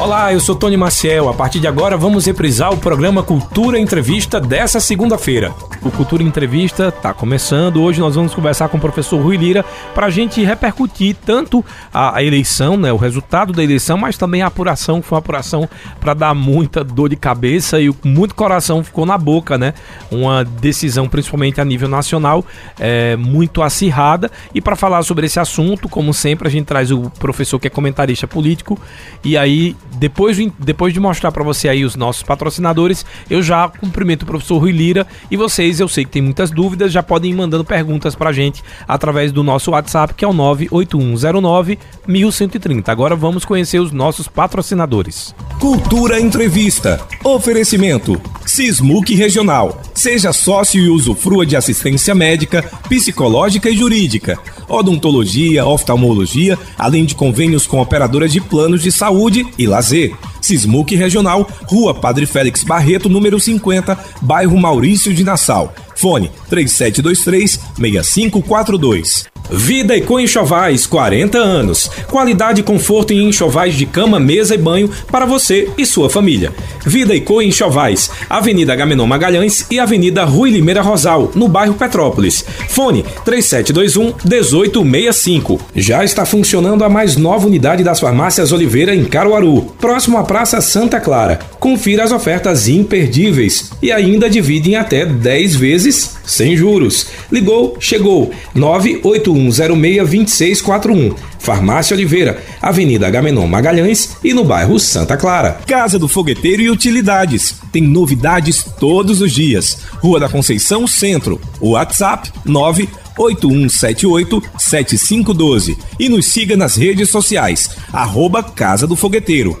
Olá, eu sou Tony Maciel. A partir de agora vamos reprisar o programa Cultura Entrevista dessa segunda-feira. O Cultura Entrevista está começando. Hoje nós vamos conversar com o professor Rui Lira para a gente repercutir tanto a, a, eleição, né, o resultado da eleição, mas também a apuração, que foi uma apuração para dar muita dor de cabeça e muito coração ficou na boca, né? Uma decisão, principalmente a nível nacional, é, muito acirrada. E para falar sobre esse assunto, como sempre, a gente traz o professor que é comentarista político e aí depois de, depois de mostrar para você aí os nossos patrocinadores, eu já cumprimento o professor Rui Lira e vocês, eu sei que tem muitas dúvidas, já podem ir mandando perguntas pra gente através do nosso WhatsApp, que é o 98109 1130. Agora vamos conhecer os nossos patrocinadores. Cultura Entrevista. Oferecimento. Sismuc Regional. Seja sócio e usufrua de assistência médica, psicológica e jurídica, odontologia, oftalmologia, além de convênios com operadoras de planos de saúde e lazer. Sismuc Regional, Rua Padre Félix Barreto, número 50, bairro Maurício de Nassau. Fone 3723 6542. Vida e Co Enxovais, 40 anos. Qualidade e conforto em enxovais de cama, mesa e banho para você e sua família. Vida e Co Enxovais, Avenida Gamenon Magalhães e Avenida Rui Limeira Rosal, no bairro Petrópolis. Fone 3721 1865. Já está funcionando a mais nova unidade das farmácias Oliveira em Caruaru, próximo à Praça Santa Clara. Confira as ofertas imperdíveis e ainda divide em até 10 vezes sem juros. Ligou, chegou. 981062641. Farmácia Oliveira, Avenida Agamenon Magalhães e no bairro Santa Clara. Casa do Fogueteiro e Utilidades. Tem novidades todos os dias. Rua da Conceição Centro. WhatsApp 9 8178-7512 e nos siga nas redes sociais, arroba Casa do Fogueteiro.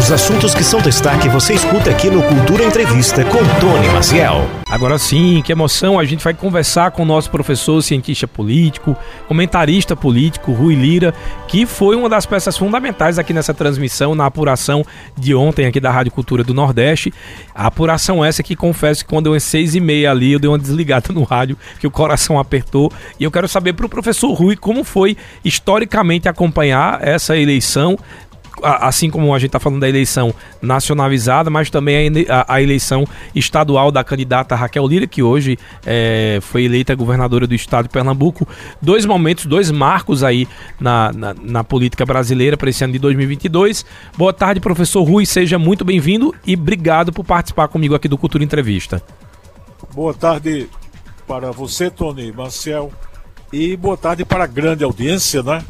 Os assuntos que são destaque você escuta aqui no Cultura Entrevista com Tony Maciel. Agora sim, que emoção, a gente vai conversar com o nosso professor cientista político, comentarista político, Rui Lira, que foi uma das peças fundamentais aqui nessa transmissão, na apuração de ontem aqui da Rádio Cultura do Nordeste. A apuração essa que confesso que quando eu em seis e meia ali, eu dei uma desligada no rádio, que o coração apertou. E eu quero saber para o professor Rui como foi historicamente acompanhar essa eleição assim como a gente está falando da eleição nacionalizada, mas também a, a, eleição estadual da candidata Raquel Lira, que hoje é, foi eleita governadora do estado de Pernambuco. Dois momentos, dois marcos aí na, na, na política brasileira para esse ano de 2022. Boa tarde, professor Rui, seja muito bem-vindo e obrigado por participar comigo aqui do Cultura Entrevista. Boa tarde para você, Tony Marcel, e boa tarde para a grande audiência, né?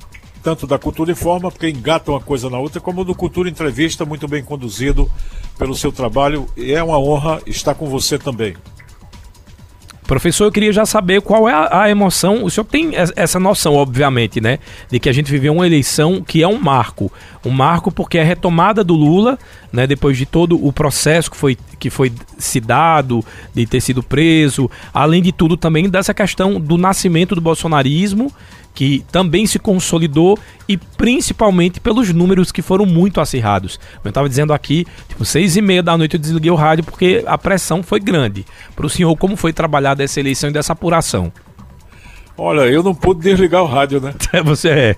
Tanto da Cultura Informa, porque engata uma coisa na outra, como do Cultura Entrevista, muito bem conduzido pelo seu trabalho. E é uma honra estar com você também. Professor, eu queria já saber qual é a, emoção. O senhor tem essa noção, obviamente, né? De que a gente viveu uma eleição que é um marco. Um marco porque é a retomada do Lula, né? Depois de todo o processo que foi, que foi se dado, de ter sido preso. Além de tudo, também dessa questão do nascimento do bolsonarismo que também se consolidou e principalmente pelos números que foram muito acirrados. Eu estava dizendo aqui, tipo, seis e meia da noite eu desliguei o rádio porque a pressão foi grande. Para o senhor, como foi trabalhada essa eleição e dessa apuração? Olha, eu não pude desligar o rádio, né? Você é.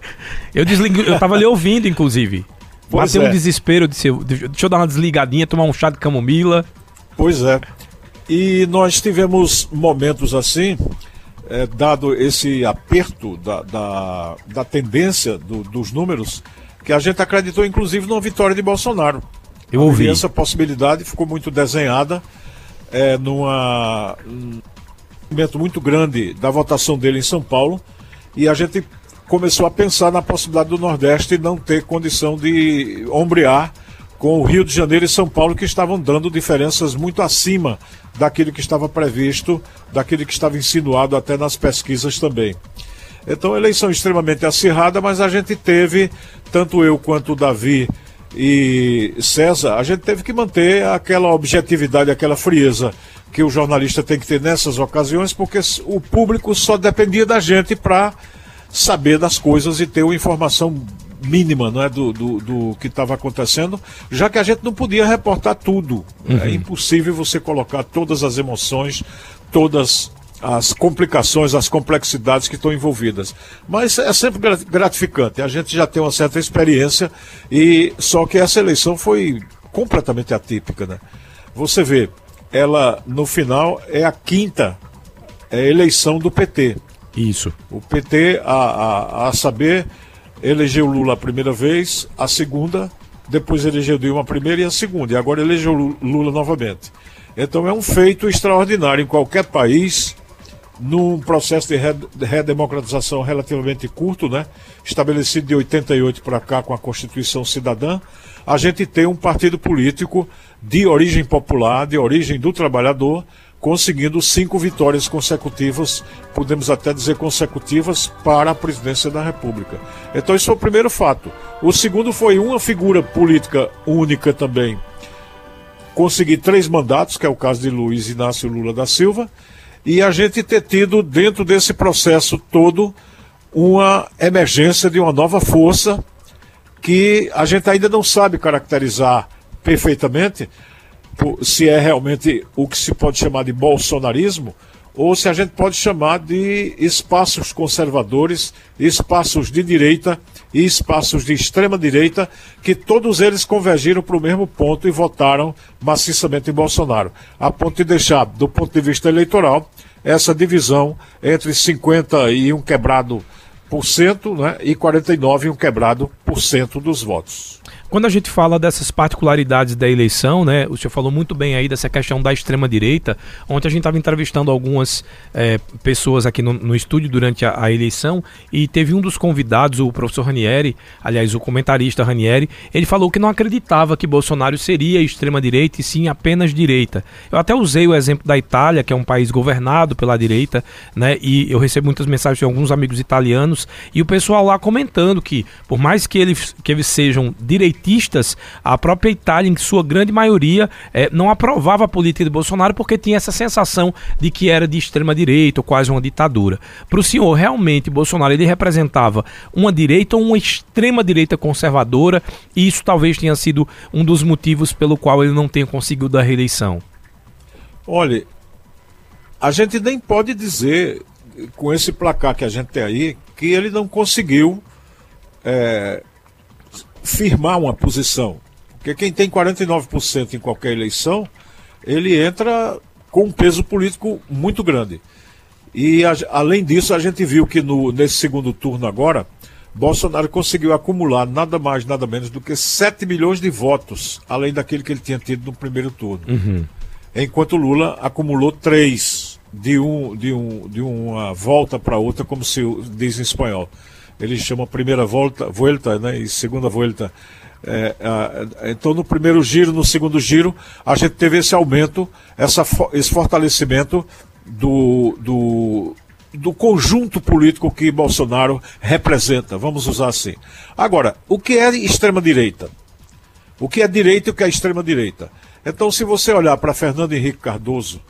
Eu desliguei, eu estava ali ouvindo, inclusive. Pois Bateu é. um desespero de ser, deixa eu dar uma desligadinha, tomar um chá de camomila. Pois é. E nós tivemos momentos assim é, dado esse aperto da, da, da tendência do, dos números, que a gente acreditou inclusive numa vitória de Bolsonaro. Eu ouvi. E essa possibilidade ficou muito desenhada é, numa, um momento muito grande da votação dele em São Paulo e a gente começou a pensar na possibilidade do Nordeste não ter condição de ombrear com o Rio de Janeiro e São Paulo, que estavam dando diferenças muito acima daquilo que estava previsto, daquilo que estava insinuado até nas pesquisas também. Então, eleição extremamente acirrada, mas a gente teve, tanto eu quanto o Davi, e César, a gente teve que manter aquela objetividade, aquela frieza que o jornalista tem que ter nessas ocasiões, porque o público só dependia da gente para saber das coisas e ter uma informação mínima não é, do, do, do que estava acontecendo, já que a gente não podia reportar tudo. É uhum. É impossível você colocar todas as emoções, todas as complicações, as complexidades que estão envolvidas. Mas é sempre gratificante. A gente já tem uma certa experiência e só que essa eleição foi completamente atípica, né? Você vê, ela no final é a quinta é eleição do PT. Isso. O PT, a, a, a saber, elegeu Lula a primeira vez, a segunda, depois elegeu Dilma a primeira e a segunda, e agora elegeu Lula novamente. Então é um feito extraordinário em qualquer país, num processo de redemocratização relativamente curto, né? estabelecido de 88 para cá com a Constituição Cidadã, a gente tem um partido político de origem popular, de origem do trabalhador, conseguindo cinco vitórias consecutivas, podemos até dizer consecutivas, para a presidência da República. Então, esse foi o primeiro fato. O segundo foi uma figura política única também, conseguir três mandatos, que é o caso de Luiz Inácio Lula da Silva, e a gente ter tido, dentro desse processo todo, uma emergência de uma nova força que a gente ainda não sabe caracterizar perfeitamente, se é realmente o que se pode chamar de bolsonarismo, ou se a gente pode chamar de espaços conservadores, espaços de direita e espaços de extrema direita, que todos eles convergiram para o mesmo ponto e votaram maciçamente em Bolsonaro, a ponto de deixar, do ponto de vista eleitoral, essa divisão entre 50 e um quebrado por cento né, e 49 e um quebrado por cento dos votos. Quando a gente fala dessas particularidades da eleição, né, o senhor falou muito bem aí dessa questão da extrema-direita. Ontem a gente estava entrevistando algumas é, pessoas aqui no, no estúdio durante a, a, eleição e teve um dos convidados, o professor Ranieri, aliás, o comentarista Ranieri, ele falou que não acreditava que Bolsonaro seria extrema-direita e sim apenas direita. Eu até usei o exemplo da Itália, que é um país governado pela direita, né, e eu recebo muitas mensagens de alguns amigos italianos e o pessoal lá comentando que, por mais que eles, que eles sejam direitistas, petistas, a própria Itália, em sua grande maioria, é, não aprovava a política de Bolsonaro porque tinha essa sensação de que era de extrema direita ou quase uma ditadura. Para o senhor, realmente, Bolsonaro ele representava uma direita ou uma extrema direita conservadora e isso talvez tenha sido um dos motivos pelo qual ele não tenha conseguido a reeleição? Olha, a gente nem pode dizer, com esse placar que a gente tem aí, que ele não conseguiu é, firmar uma posição. Porque quem tem 49% em qualquer eleição, ele entra com um peso político muito grande. E a, além disso, a gente viu que no, nesse segundo turno agora, Bolsonaro conseguiu acumular nada mais, nada menos do que 7 milhões de votos, além daquele que ele tinha tido no primeiro turno. Uhum. Enquanto Lula acumulou 3 de, um, de, um, de uma volta para outra, como se diz em espanhol ele chama primeira volta, volta né, e segunda volta. É, então, no primeiro giro, no segundo giro, a gente teve esse aumento, essa, esse fortalecimento do, do, do conjunto político que Bolsonaro representa, vamos usar assim. Agora, o que é extrema-direita? O que é direita e o que é extrema-direita? Então, se você olhar para Fernando Henrique Cardoso,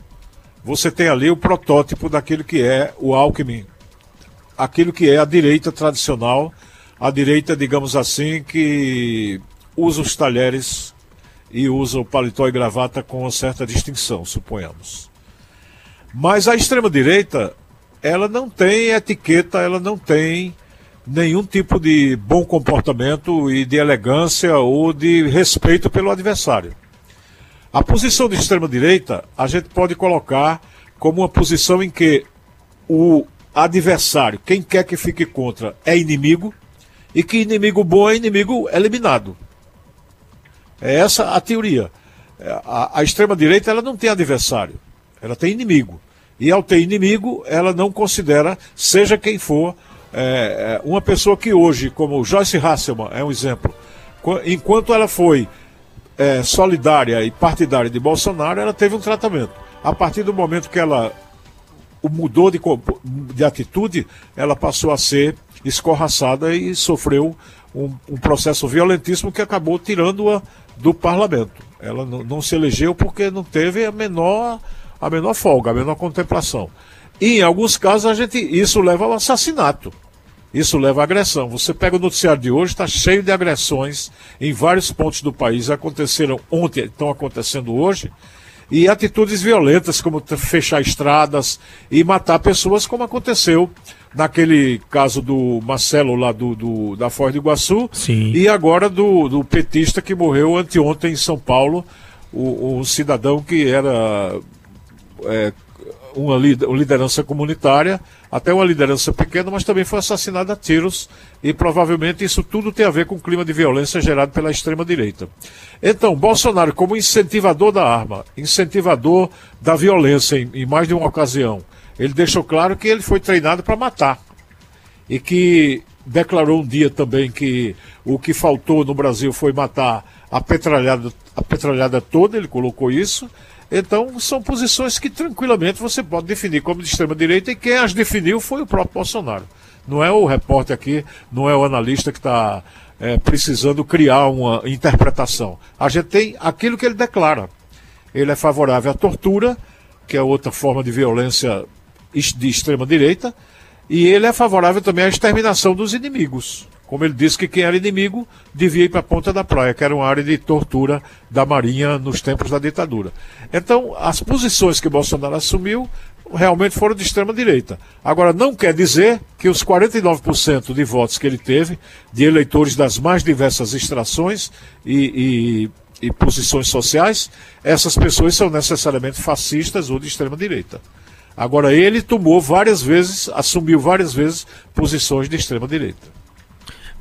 você tem ali o protótipo daquilo que é o Alckmin, aquilo que é a direita tradicional, a direita, digamos assim, que usa os talheres e usa o paletó e gravata com uma certa distinção, suponhamos. Mas a extrema-direita, ela não tem etiqueta, ela não tem nenhum tipo de bom comportamento e de elegância ou de respeito pelo adversário. A posição de extrema-direita a gente pode colocar como uma posição em que o adversário, quem quer que fique contra, é inimigo, e que inimigo bom é inimigo eliminado. É essa a teoria. É, a, a extrema-direita ela não tem adversário, ela tem inimigo. E ao ter inimigo, ela não considera, seja quem for, é, é uma pessoa que hoje, como Joyce Hasselman é um exemplo, enquanto ela foi é, solidária e partidária de Bolsonaro, ela teve um tratamento. A partir do momento que ela mudou de, de atitude, ela passou a ser escorraçada e sofreu um, um processo violentíssimo que acabou tirando-a do parlamento. Ela não, se elegeu porque não teve a menor, a menor folga, a menor contemplação. E em alguns casos a gente, isso leva ao assassinato. Isso leva à agressão. Você pega o noticiário de hoje, está cheio de agressões em vários pontos do país. Aconteceram ontem, estão acontecendo hoje. E atitudes violentas, como fechar estradas e matar pessoas, como aconteceu naquele caso do Marcelo lá do, do da Foz do Iguaçu. Sim. E agora do, do petista que morreu anteontem em São Paulo, o, o cidadão que era é, uma liderança comunitária, até uma liderança pequena, mas também foi assassinado a tiros e provavelmente isso tudo tem a ver com o clima de violência gerado pela extrema-direita. Então, Bolsonaro, como incentivador da arma, incentivador da violência em, em mais de uma ocasião, ele deixou claro que ele foi treinado para matar e que declarou um dia também que o que faltou no Brasil foi matar a petralhada, a petralhada toda, ele colocou isso. Então, são posições que tranquilamente você pode definir como de extrema-direita e quem as definiu foi o próprio Bolsonaro. Não é o repórter aqui, não é o analista que está é, precisando criar uma interpretação. A gente tem aquilo que ele declara. Ele é favorável à tortura, que é outra forma de violência de extrema-direita, e ele é favorável também à exterminação dos inimigos. Como ele disse que quem era inimigo devia ir para a ponta da praia, que era uma área de tortura da Marinha nos tempos da ditadura. Então, as posições que Bolsonaro assumiu realmente foram de extrema direita. Agora, não quer dizer que os 49% de votos que ele teve, de eleitores das mais diversas extrações e, e, e posições sociais, essas pessoas são necessariamente fascistas ou de extrema direita. Agora, ele tomou várias vezes, assumiu várias vezes posições de extrema direita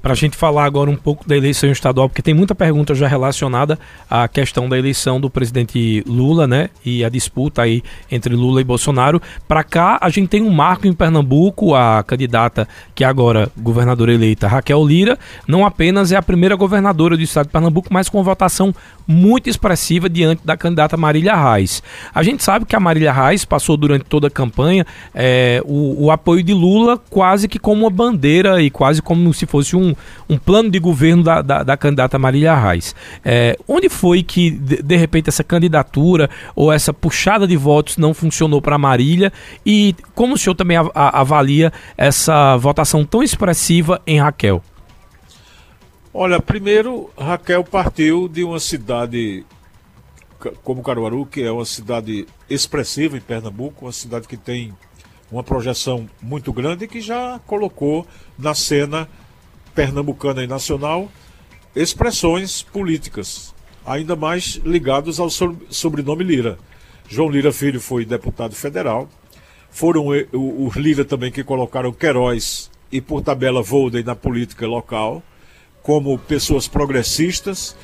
para a gente falar agora um pouco da eleição estadual, porque tem muita pergunta já relacionada à questão da eleição do presidente Lula, né? E a disputa aí entre Lula e Bolsonaro. Para cá, a gente tem um marco em Pernambuco, a candidata que é agora governadora eleita, Raquel Lira, não apenas é a primeira governadora do estado de Pernambuco, mas com votação muito expressiva diante da candidata Marília Reis. A gente sabe que a Marília Reis passou durante toda a campanha é, o, o apoio de Lula quase que como uma bandeira e quase como se fosse um um, plano de governo da, da, da candidata Marília Reis. É, onde foi que, de, de, repente, essa candidatura ou essa puxada de votos não funcionou para Marília? E como o senhor também avalia essa votação tão expressiva em Raquel? Olha, primeiro, Raquel partiu de uma cidade como Caruaru, que é uma cidade expressiva em Pernambuco, uma cidade que tem uma projeção muito grande e que já colocou na cena pernambucana e nacional expressões políticas, ainda mais ligados ao sobrenome Lira. João Lira Filho foi deputado federal. Foram os Lira também que colocaram Queiroz e, por tabela, Volden na política local, como pessoas progressistas.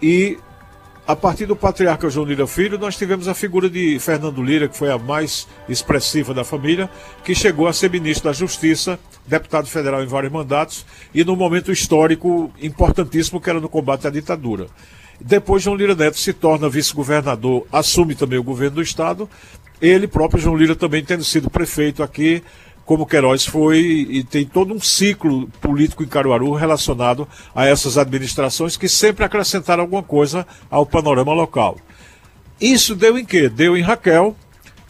E a partir do patriarca João Lira Filho, nós tivemos a figura de Fernando Lira, que foi a mais expressiva da família, que chegou a ser ministro da Justiça, deputado federal em vários mandatos, e num momento histórico importantíssimo, que era no combate à ditadura. Depois, João Lira Neto se torna vice-governador, assume também o governo do Estado. Ele próprio, João Lira, também tendo sido prefeito aqui, como Queiroz foi e tem todo um ciclo político em Caruaru relacionado a essas administrações que sempre acrescentaram alguma coisa ao panorama local. Isso deu em quê? Deu em Raquel,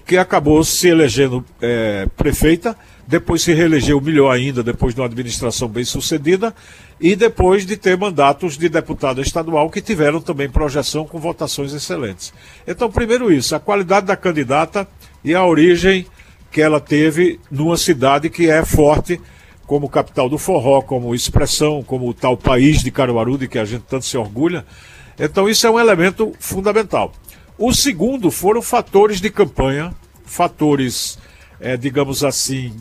que acabou se elegendo é, prefeita, depois se reelegeu melhor ainda, depois de uma administração bem sucedida, e depois de ter mandatos de deputado estadual que tiveram também projeção com votações excelentes. Então, primeiro isso, a qualidade da candidata e a origem que ela teve numa cidade que é forte como capital do forró, como expressão, como o tal país de Caruaru, de que a gente tanto se orgulha. Então isso é um elemento fundamental. O segundo foram fatores de campanha, fatores, é, digamos assim,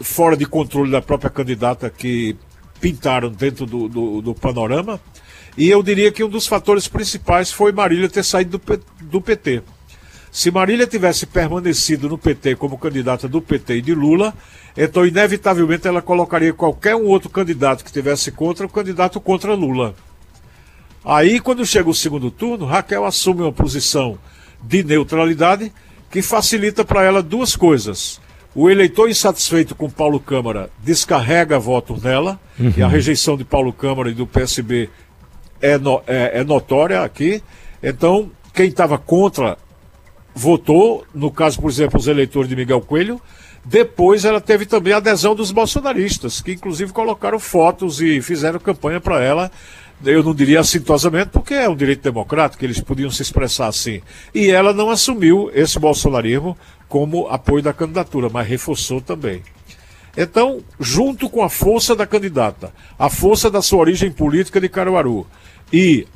fora de controle da própria candidata que pintaram dentro do, do, do panorama. E eu diria que um dos fatores principais foi Marília ter saído do, do PT. Se Marília tivesse permanecido no PT como candidata do PT e de Lula, então inevitavelmente ela colocaria qualquer um outro candidato que tivesse contra o candidato contra Lula. Aí, quando chega o segundo turno, Raquel assume uma posição de neutralidade que facilita para ela duas coisas. O eleitor insatisfeito com Paulo Câmara descarrega voto nela, uhum. e a rejeição de Paulo Câmara e do PSB é, no, é, é notória aqui. Então, quem estava contra votou, no caso, por exemplo, os eleitores de Miguel Coelho. Depois ela teve também a adesão dos bolsonaristas, que inclusive colocaram fotos e fizeram campanha para ela. Eu não diria assintosamente, porque é um direito democrático, eles podiam se expressar assim. E ela não assumiu esse bolsonarismo como apoio da candidatura, mas reforçou também. Então, junto com a força da candidata, a força da sua origem política de Caruaru e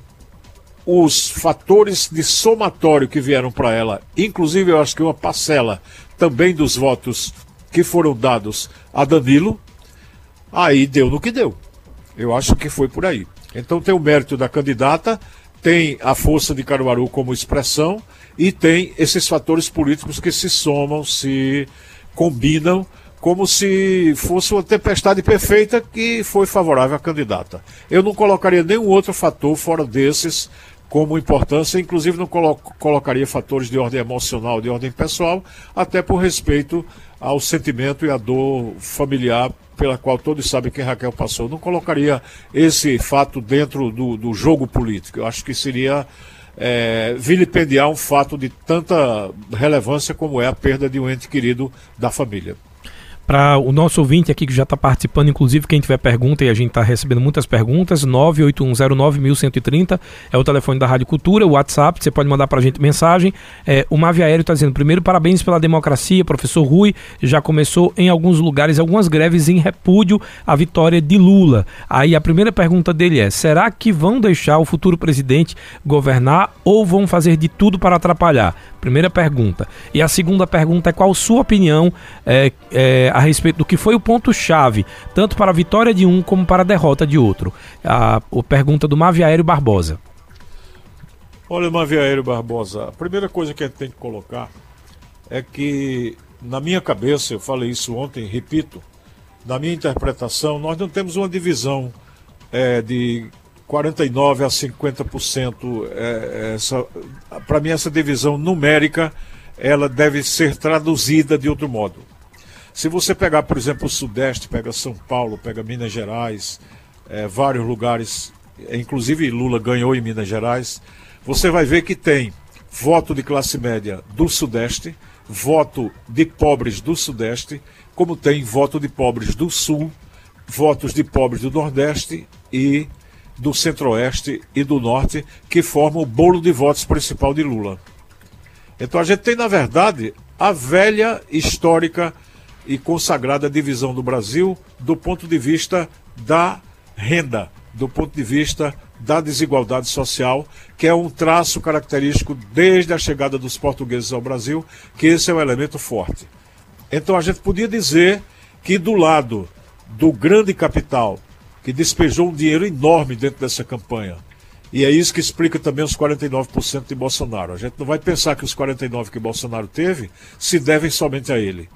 os fatores de somatório que vieram para ela, inclusive eu acho que uma parcela também dos votos que foram dados a Danilo, aí deu no que deu. Eu acho que foi por aí. Então tem o mérito da candidata, tem a força de Caruaru como expressão e tem esses fatores políticos que se somam, se combinam como se fosse uma tempestade perfeita que foi favorável à candidata. Eu não colocaria nenhum outro fator fora desses como importância, inclusive não colo colocaria fatores de ordem emocional, de ordem pessoal, até por respeito ao sentimento e à dor familiar pela qual todos sabem que Raquel passou. Não colocaria esse fato dentro do, do jogo político. Eu acho que seria é, vilipendiar um fato de tanta relevância como é a perda de um ente querido da família. Para o nosso ouvinte aqui que já está participando, inclusive quem tiver pergunta, e a gente está recebendo muitas perguntas, 981091130 é o telefone da Rádio Cultura, o WhatsApp, você pode mandar para a gente mensagem. É, o Mavi Aéreo está dizendo, primeiro, parabéns pela democracia, professor Rui, já começou em alguns lugares algumas greves em repúdio à vitória de Lula. Aí a primeira pergunta dele é, será que vão deixar o futuro presidente governar ou vão fazer de tudo para atrapalhar? Primeira pergunta. E a segunda pergunta é qual sua opinião é, é, a respeito do que foi o ponto-chave, tanto para a vitória de um como para a derrota de outro? A, a pergunta do Maviaério Barbosa. Olha, Maviaério Barbosa, a primeira coisa que a gente tem que colocar é que, na minha cabeça, eu falei isso ontem, repito, na minha interpretação, nós não temos uma divisão é, de 49% a 50%. É, essa, para mim, essa divisão numérica ela deve ser traduzida de outro modo. Se você pegar, por exemplo, o Sudeste, pega São Paulo, pega Minas Gerais, é, vários lugares, inclusive Lula ganhou em Minas Gerais, você vai ver que tem voto de classe média do Sudeste, voto de pobres do Sudeste, como tem voto de pobres do Sul, votos de pobres do Nordeste e do Centro-Oeste e do Norte, que formam o bolo de votos principal de Lula. Então a gente tem, na verdade, a velha, histórica e consagrada divisão do Brasil do ponto de vista da renda, do ponto de vista da desigualdade social, que é um traço característico desde a chegada dos portugueses ao Brasil, que esse é um elemento forte. Então a gente podia dizer que do lado do grande capital que despejou um dinheiro enorme dentro dessa campanha. E é isso que explica também os 49% de Bolsonaro. A gente não vai pensar que os 49% que Bolsonaro teve se devem somente a ele.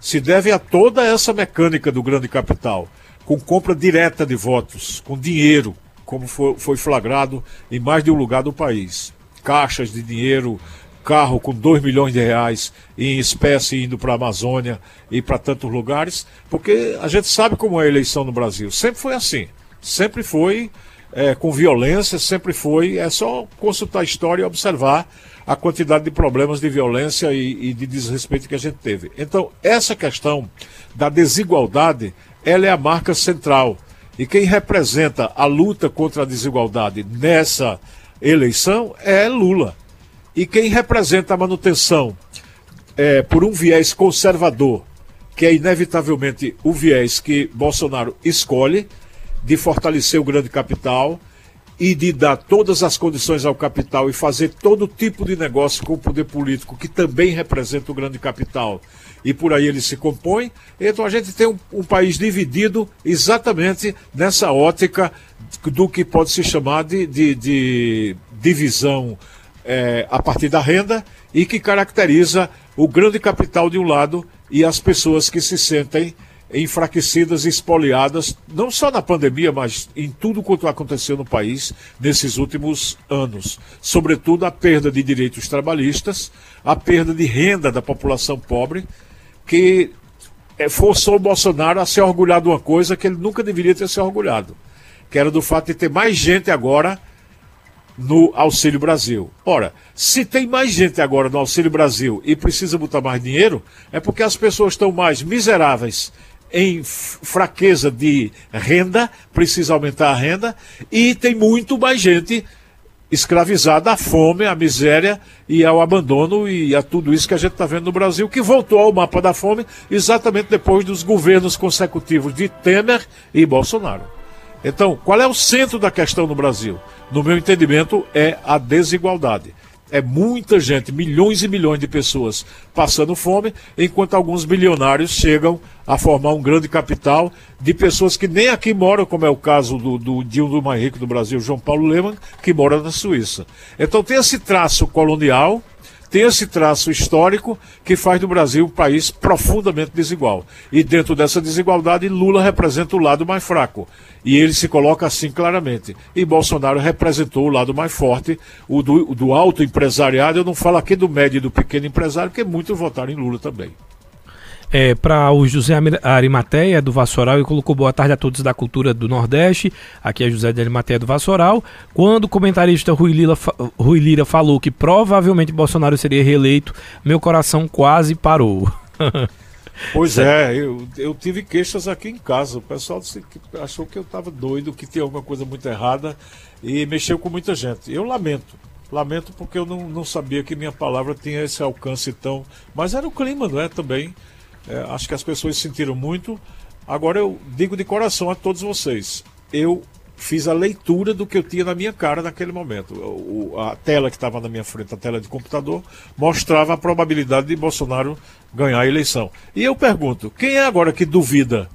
Se deve a toda essa mecânica do grande capital, com compra direta de votos, com dinheiro, como foi flagrado em mais de um lugar do país. Caixas de dinheiro carro com 2 milhões de reais em espécie indo para a Amazônia e para tantos lugares, porque a gente sabe como é a eleição no Brasil. Sempre foi assim. Sempre foi é, com violência, sempre foi. É só consultar a história e observar a quantidade de problemas de violência e, e de desrespeito que a gente teve. Então, essa questão da desigualdade, ela é a marca central. E quem representa a luta contra a desigualdade nessa eleição é Lula. E quem representa a manutenção é, por um viés conservador, que é inevitavelmente o viés que Bolsonaro escolhe, de fortalecer o grande capital e de dar todas as condições ao capital e fazer todo tipo de negócio com o poder político, que também representa o grande capital, e por aí ele se compõe. Então a gente tem um, um país dividido exatamente nessa ótica do que pode se chamar de, de, de divisão é, a partir da renda e que caracteriza o grande capital de um lado e as pessoas que se sentem enfraquecidas e espoliadas, não só na pandemia, mas em tudo quanto aconteceu no país nesses últimos anos. Sobretudo a perda de direitos trabalhistas, a perda de renda da população pobre, que é, forçou o Bolsonaro a se orgulhar de uma coisa que ele nunca deveria ter se orgulhado, que era do fato de ter mais gente agora no Auxílio Brasil. Ora, se tem mais gente agora no Auxílio Brasil e precisa botar mais dinheiro, é porque as pessoas estão mais miseráveis em fraqueza de renda, precisa aumentar a renda, e tem muito mais gente escravizada à fome, à miséria e ao abandono e a tudo isso que a gente está vendo no Brasil, que voltou ao mapa da fome exatamente depois dos governos consecutivos de Temer e Bolsonaro. Então, qual é o centro da questão no Brasil? No meu entendimento, é a desigualdade. É muita gente, milhões e milhões de pessoas passando fome, enquanto alguns bilionários chegam a formar um grande capital de pessoas que nem aqui moram, como é o caso do, do de um do mais rico do Brasil, João Paulo Lehmann, que mora na Suíça. Então tem esse traço colonial tem esse traço histórico que faz do Brasil um país profundamente desigual. E dentro dessa desigualdade, Lula representa o lado mais fraco. E ele se coloca assim claramente. E Bolsonaro representou o lado mais forte, o do, do alto empresariado. Eu não falo aqui do médio e do pequeno empresário, porque muitos votaram em Lula também é, para o José Arimateia do Vassoural e colocou boa tarde a todos da cultura do Nordeste. Aqui é José de Arimateia do Vassoural. Quando o comentarista Rui Lira, Rui Lira falou que provavelmente Bolsonaro seria reeleito, meu coração quase parou. Pois é, eu, eu tive queixas aqui em casa. O pessoal disse achou que eu estava doido, que tinha alguma coisa muito errada e mexeu com muita gente. Eu lamento. Lamento porque eu não, não sabia que minha palavra tinha esse alcance tão. Mas era o clima, não é? Também. É, acho que as pessoas sentiram muito. Agora eu digo de coração a todos vocês: eu fiz a leitura do que eu tinha na minha cara naquele momento. O, a tela que estava na minha frente, a tela de computador, mostrava a probabilidade de Bolsonaro ganhar a eleição. E eu pergunto: quem é agora que duvida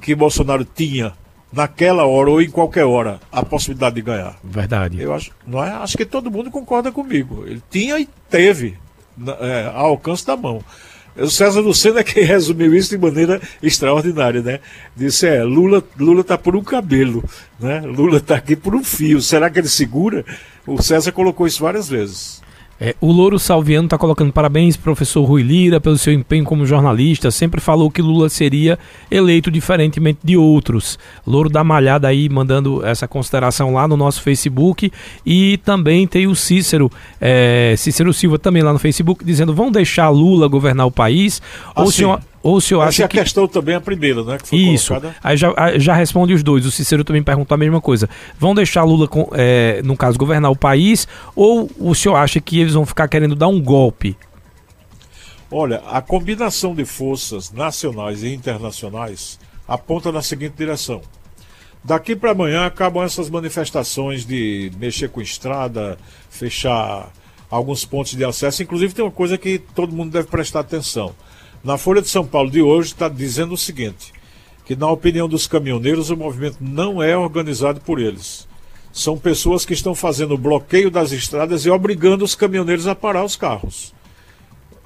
que Bolsonaro tinha naquela hora ou em qualquer hora a possibilidade de ganhar? Verdade. Eu acho, não é? acho que todo mundo concorda comigo. Ele tinha e teve é, ao alcance da mão. O César Lucena é quem resumiu isso de maneira extraordinária, né? Disse, é, Lula, Lula tá por um cabelo, né? Lula tá aqui por um fio. Será que ele segura? O César colocou isso várias vezes. É, o Louro Salviano está colocando parabéns, professor Rui Lira, pelo seu empenho como jornalista. Sempre falou que Lula seria eleito diferentemente de outros. Louro da Malhada aí mandando essa consideração lá no nosso Facebook. E também tem o Cícero, é, Cícero Silva também lá no Facebook, dizendo: vão deixar Lula governar o país? Assim, ou o senhor ou se eu acho que... a questão também é a primeira, né? Isso. Colocada. Aí já, já responde os dois. O Cícero também perguntou a mesma coisa. Vão deixar Lula, é, no caso, governar o país? Ou o senhor acha que eles vão ficar querendo dar um golpe? Olha, a combinação de forças nacionais e internacionais aponta na seguinte direção. Daqui para amanhã acabam essas manifestações de mexer com estrada, fechar alguns pontos de acesso. Inclusive, tem uma coisa que todo mundo deve prestar atenção. Na Folha de São Paulo de hoje está dizendo o seguinte: que, na opinião dos caminhoneiros, o movimento não é organizado por eles. São pessoas que estão fazendo o bloqueio das estradas e obrigando os caminhoneiros a parar os carros.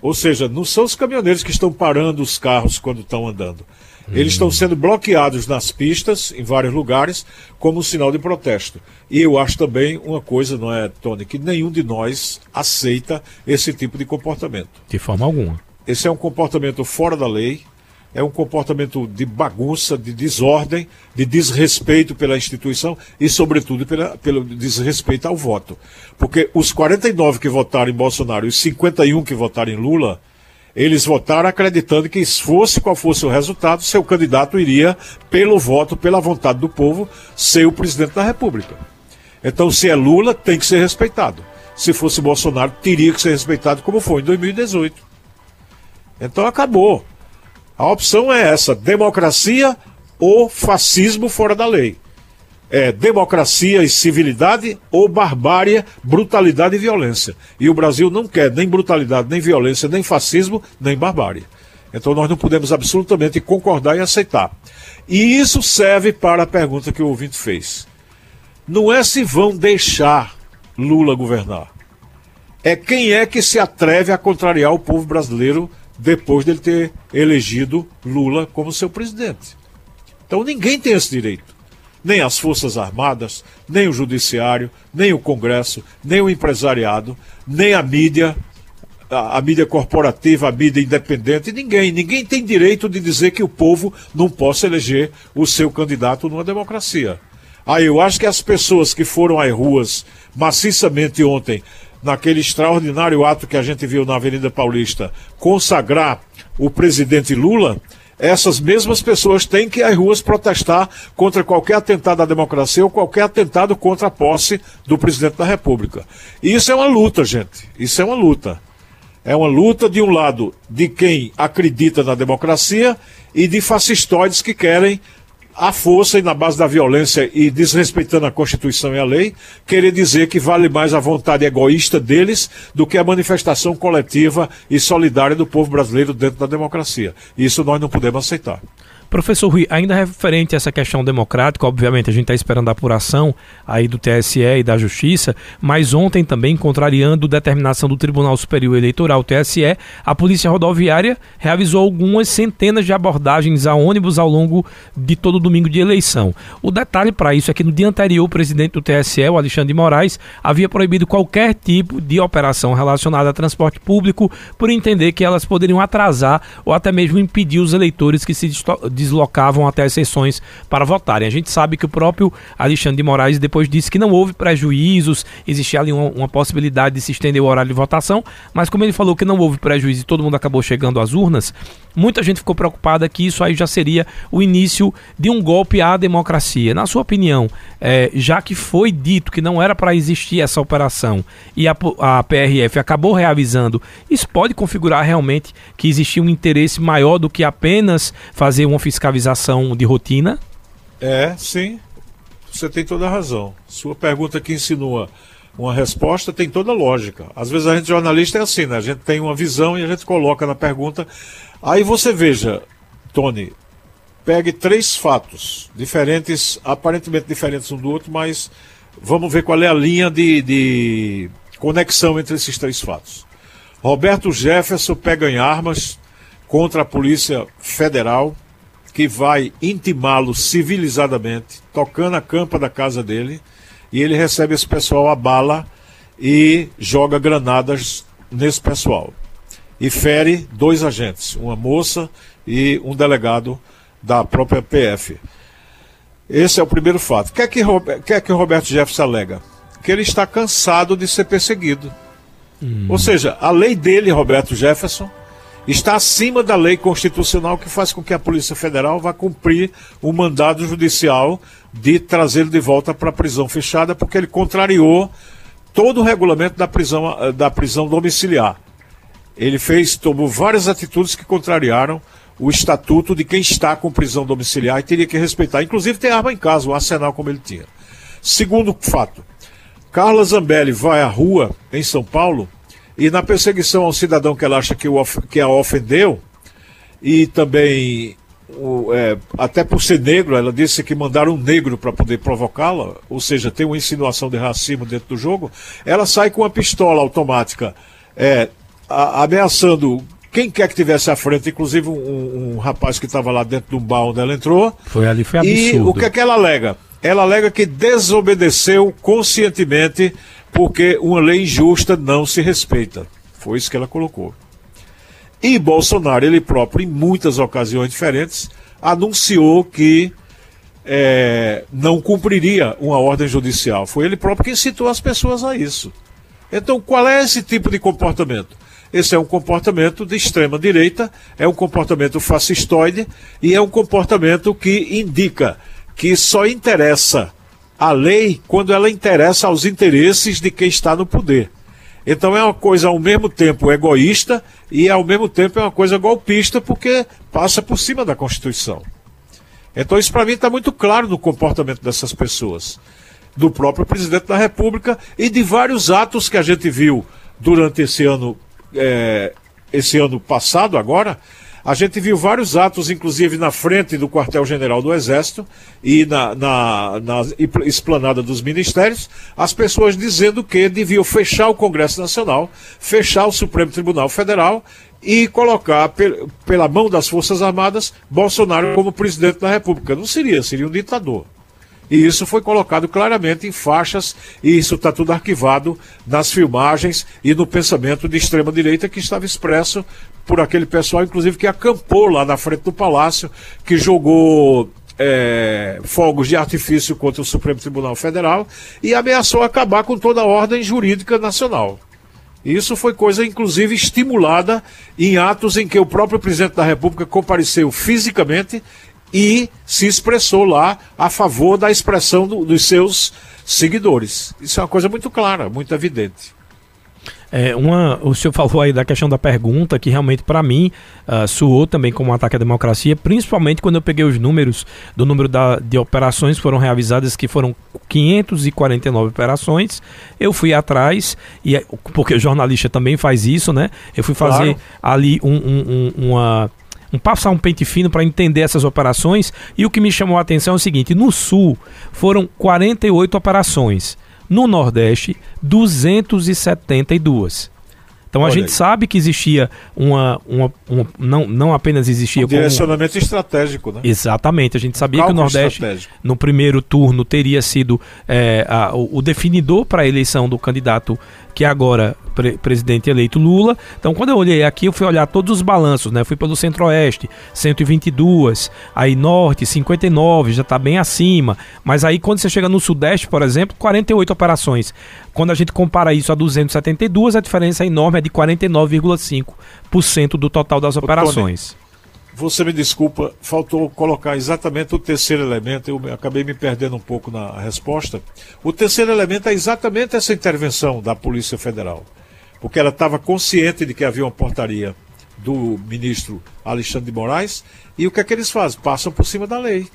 Ou seja, não são os caminhoneiros que estão parando os carros quando estão andando. Eles estão sendo bloqueados nas pistas, em vários lugares, como um sinal de protesto. E eu acho também uma coisa, não é, Tony, que nenhum de nós aceita esse tipo de comportamento. De forma alguma. Esse é um comportamento fora da lei, é um comportamento de bagunça, de desordem, de desrespeito pela instituição e, sobretudo, pela, pelo desrespeito ao voto. Porque os 49 que votaram em Bolsonaro e os 51 que votaram em Lula, eles votaram acreditando que, fosse qual fosse o resultado, seu candidato iria, pelo voto, pela vontade do povo, ser o presidente da República. Então, se é Lula, tem que ser respeitado. Se fosse Bolsonaro, teria que ser respeitado, como foi em 2018. Então acabou. A opção é essa: democracia ou fascismo fora da lei. É democracia e civilidade ou barbárie, brutalidade e violência. E o Brasil não quer nem brutalidade, nem violência, nem fascismo, nem barbárie. Então nós não podemos absolutamente concordar e aceitar. E isso serve para a pergunta que o ouvinte fez. Não é se vão deixar Lula governar. É quem é que se atreve a contrariar o povo brasileiro depois dele ter elegido Lula como seu presidente. Então ninguém tem esse direito. Nem as Forças Armadas, nem o Judiciário, nem o Congresso, nem o empresariado, nem a mídia. a, a, mídia corporativa, a mídia independente, ninguém. Ninguém tem direito de dizer que o povo não possa eleger o seu candidato numa democracia. Aí eu acho que as pessoas que foram às ruas maciçamente ontem, naquele extraordinário ato que a gente viu na Avenida Paulista, consagrar o presidente Lula, essas mesmas pessoas têm que ir às ruas protestar contra qualquer atentado à democracia ou qualquer atentado contra a posse do presidente da República. E isso é uma luta, gente. Isso é uma luta. É uma luta, de um lado, de quem acredita na democracia e de fascistoides que querem à força e na base da violência e desrespeitando a Constituição e a lei, querer dizer que vale mais a vontade egoísta deles do que a manifestação coletiva e solidária do povo brasileiro dentro da democracia. Isso nós não podemos aceitar. Professor Rui, ainda referente a essa questão democrática, obviamente a gente está esperando a apuração aí do TSE e da Justiça, mas ontem também, contrariando determinação do Tribunal Superior Eleitoral, TSE, a Polícia Rodoviária realizou algumas centenas de abordagens a ônibus ao longo de todo domingo de eleição. O detalhe para isso é que no dia anterior, o presidente do TSE, o Alexandre de Moraes, havia proibido qualquer tipo de operação relacionada a transporte público por entender que elas poderiam atrasar ou até mesmo impedir os eleitores que se deslocavam até as sessões para votarem. A gente sabe que o próprio Alexandre de Moraes depois disse que não houve prejuízos, existia ali uma, uma possibilidade de se estender o horário de votação, mas como ele falou que não houve prejuízo e todo mundo acabou chegando às urnas, muita gente ficou preocupada que isso aí já seria o início de um golpe à democracia. Na sua opinião, é, já que foi dito que não era para existir essa operação e a, a PRF acabou reavisando, isso pode configurar realmente que existia um interesse maior do que apenas fazer uma fiscalização de rotina? É, sim. Você tem toda a razão. Sua pergunta que insinua uma resposta tem toda a lógica. Às vezes a gente jornalista é assim, né? A gente tem uma visão e a gente coloca na pergunta. Aí você veja, Tony, pegue três fatos diferentes, aparentemente diferentes um do outro, mas vamos ver qual é a linha de, de conexão entre esses três fatos. Roberto Jefferson pega em armas contra a Polícia Federal que vai intimá-lo civilizadamente, tocando a campa da casa dele, e ele recebe esse pessoal a bala e joga granadas nesse pessoal. E fere dois agentes, uma moça e um delegado da própria PF. Esse é o primeiro fato. O que é que, que, é que o Roberto Jefferson alega? Que ele está cansado de ser perseguido. Hum. Ou seja, a lei dele, Roberto Jefferson, está acima da lei constitucional que faz com que a Polícia Federal vá cumprir o mandado judicial de trazê-lo de volta para a prisão fechada, porque ele contrariou todo o regulamento da prisão, da prisão domiciliar. Ele fez, tomou várias atitudes que contrariaram o estatuto de quem está com prisão domiciliar e teria que respeitar. Inclusive tem arma em casa, o arsenal como ele tinha. Segundo fato, Carla Zambelli vai à rua em São Paulo e na perseguição ao cidadão que ela acha que, o, que a ofendeu, e também, o, é, até por ser negro, ela disse que mandaram um negro para poder provocá-la, ou seja, tem uma insinuação de racismo dentro do jogo, ela sai com uma pistola automática é, a, ameaçando quem quer que tivesse à frente, inclusive um, um rapaz que estava lá dentro de um bar onde ela entrou. Foi ali, foi absurdo. E o que é que ela alega? Ela alega que desobedeceu conscientemente porque uma lei injusta não se respeita. Foi isso que ela colocou. E Bolsonaro, ele próprio, em muitas ocasiões diferentes, anunciou que é, não cumpriria uma ordem judicial. Foi ele próprio quem incitou as pessoas a isso. Então, qual é esse tipo de comportamento? Esse é um comportamento de extrema direita, é um comportamento fascistoide e é um comportamento que indica que só interessa a lei quando ela interessa aos interesses de quem está no poder. Então é uma coisa ao mesmo tempo egoísta e ao mesmo tempo é uma coisa golpista porque passa por cima da Constituição. Então isso para mim está muito claro no comportamento dessas pessoas, do próprio presidente da República e de vários atos que a gente viu durante esse ano, é, esse ano passado agora, a gente viu vários atos, inclusive na frente do quartel-general do Exército e na, na, na esplanada dos ministérios, as pessoas dizendo que deviam fechar o Congresso Nacional, fechar o Supremo Tribunal Federal e colocar pel, pela mão das Forças Armadas Bolsonaro como presidente da República. Não seria, seria um ditador. E isso foi colocado claramente em faixas, e isso está tudo arquivado nas filmagens e no pensamento de extrema-direita que estava expresso por aquele pessoal, inclusive, que acampou lá na frente do palácio, que jogou é, fogos de artifício contra o Supremo Tribunal Federal e ameaçou acabar com toda a ordem jurídica nacional. Isso foi coisa, inclusive, estimulada em atos em que o próprio presidente da República compareceu fisicamente e se expressou lá a favor da expressão do, dos seus seguidores. Isso é uma coisa muito clara, muito evidente. É, uma, o senhor falou aí da questão da pergunta, que realmente para mim uh, soou também como um ataque à democracia, principalmente quando eu peguei os números do número da, de operações que foram realizadas, que foram 549 operações. Eu fui atrás, e porque o jornalista também faz isso, né? Eu fui fazer claro. ali um, um, um, uma um passar um pente fino para entender essas operações. E o que me chamou a atenção é o seguinte: no Sul foram 48 operações. No Nordeste, 272. Então Olha a gente aí. sabe que existia uma, uma, uma, não, não apenas existia um direcionamento estratégico, né? Exatamente. A gente sabia que o Nordeste no primeiro turno teria sido é, a, o, o definidor para a eleição do candidato que é agora pre presidente eleito Lula. Então, quando eu olhei aqui, eu fui olhar todos os balanços, né? fui pelo Centro-Oeste, 122, aí Norte, 59, já está bem acima. Mas aí, quando você chega no Sudeste, por exemplo, 48 operações. Quando a gente compara isso a 272, a diferença é enorme, é de 49,5% do total das operações. Tony, você me desculpa, faltou colocar exatamente o terceiro elemento, eu acabei me perdendo um pouco na resposta. O terceiro elemento é exatamente essa intervenção da Polícia Federal, porque ela estava consciente de que havia uma portaria do ministro Alexandre de Moraes, e o que é que eles fazem? Passam por cima da lei.